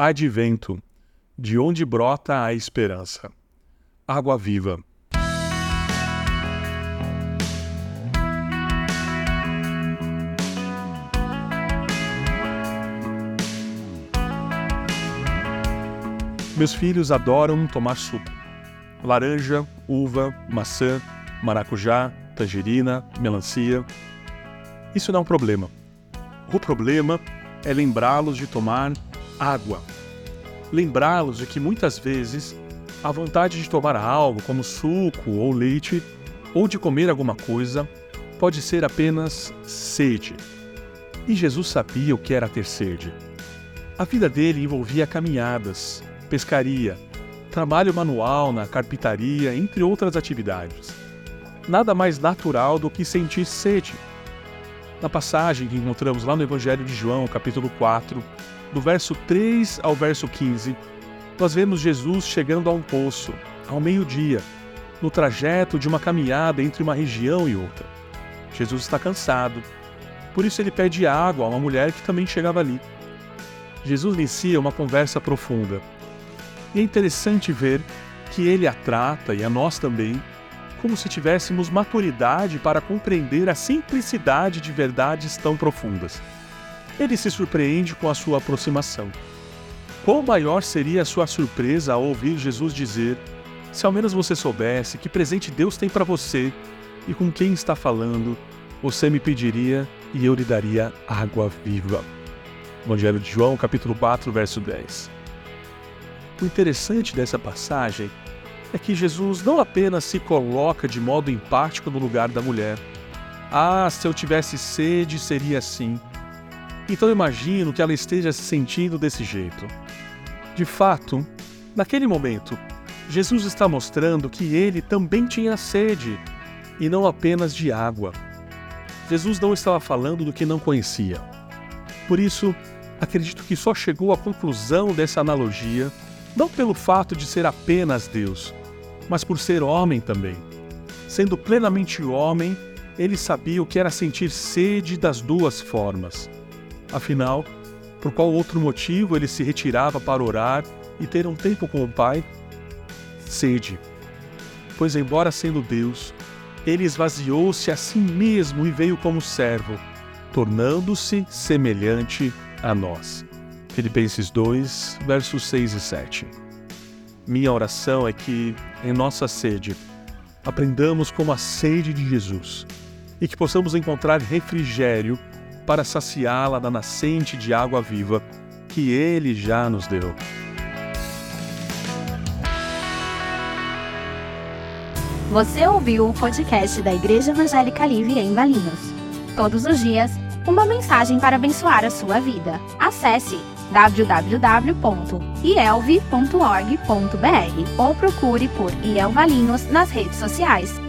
Advento, de onde brota a esperança. Água viva. Meus filhos adoram tomar suco. Laranja, uva, maçã, maracujá, tangerina, melancia. Isso não é um problema. O problema é lembrá-los de tomar água. Lembrá-los de que muitas vezes a vontade de tomar algo, como suco ou leite, ou de comer alguma coisa, pode ser apenas sede. E Jesus sabia o que era ter sede. A vida dele envolvia caminhadas, pescaria, trabalho manual na carpintaria, entre outras atividades. Nada mais natural do que sentir sede. Na passagem que encontramos lá no Evangelho de João, capítulo 4, do verso 3 ao verso 15, nós vemos Jesus chegando a um poço, ao meio-dia, no trajeto de uma caminhada entre uma região e outra. Jesus está cansado, por isso ele pede água a uma mulher que também chegava ali. Jesus inicia uma conversa profunda. E é interessante ver que ele a trata, e a nós também, como se tivéssemos maturidade para compreender a simplicidade de verdades tão profundas ele se surpreende com a sua aproximação. Quão maior seria a sua surpresa ao ouvir Jesus dizer: Se ao menos você soubesse que presente Deus tem para você e com quem está falando, você me pediria e eu lhe daria água viva. Evangelho de João, capítulo 4, verso 10. O interessante dessa passagem é que Jesus não apenas se coloca de modo empático no lugar da mulher. Ah, se eu tivesse sede, seria assim. Então imagino que ela esteja se sentindo desse jeito. De fato, naquele momento, Jesus está mostrando que ele também tinha sede, e não apenas de água. Jesus não estava falando do que não conhecia. Por isso, acredito que só chegou à conclusão dessa analogia não pelo fato de ser apenas Deus, mas por ser homem também. Sendo plenamente homem, ele sabia o que era sentir sede das duas formas. Afinal, por qual outro motivo ele se retirava para orar e ter um tempo com o Pai? Sede. Pois, embora sendo Deus, ele esvaziou-se a si mesmo e veio como servo, tornando-se semelhante a nós. Filipenses 2, versos 6 e 7. Minha oração é que, em nossa sede, aprendamos como a sede de Jesus e que possamos encontrar refrigério para saciá-la da nascente de água viva que Ele já nos deu. Você ouviu o podcast da Igreja Evangélica Livre em Valinhos. Todos os dias, uma mensagem para abençoar a sua vida. Acesse www.ielve.org.br ou procure por IEL Valinhos nas redes sociais.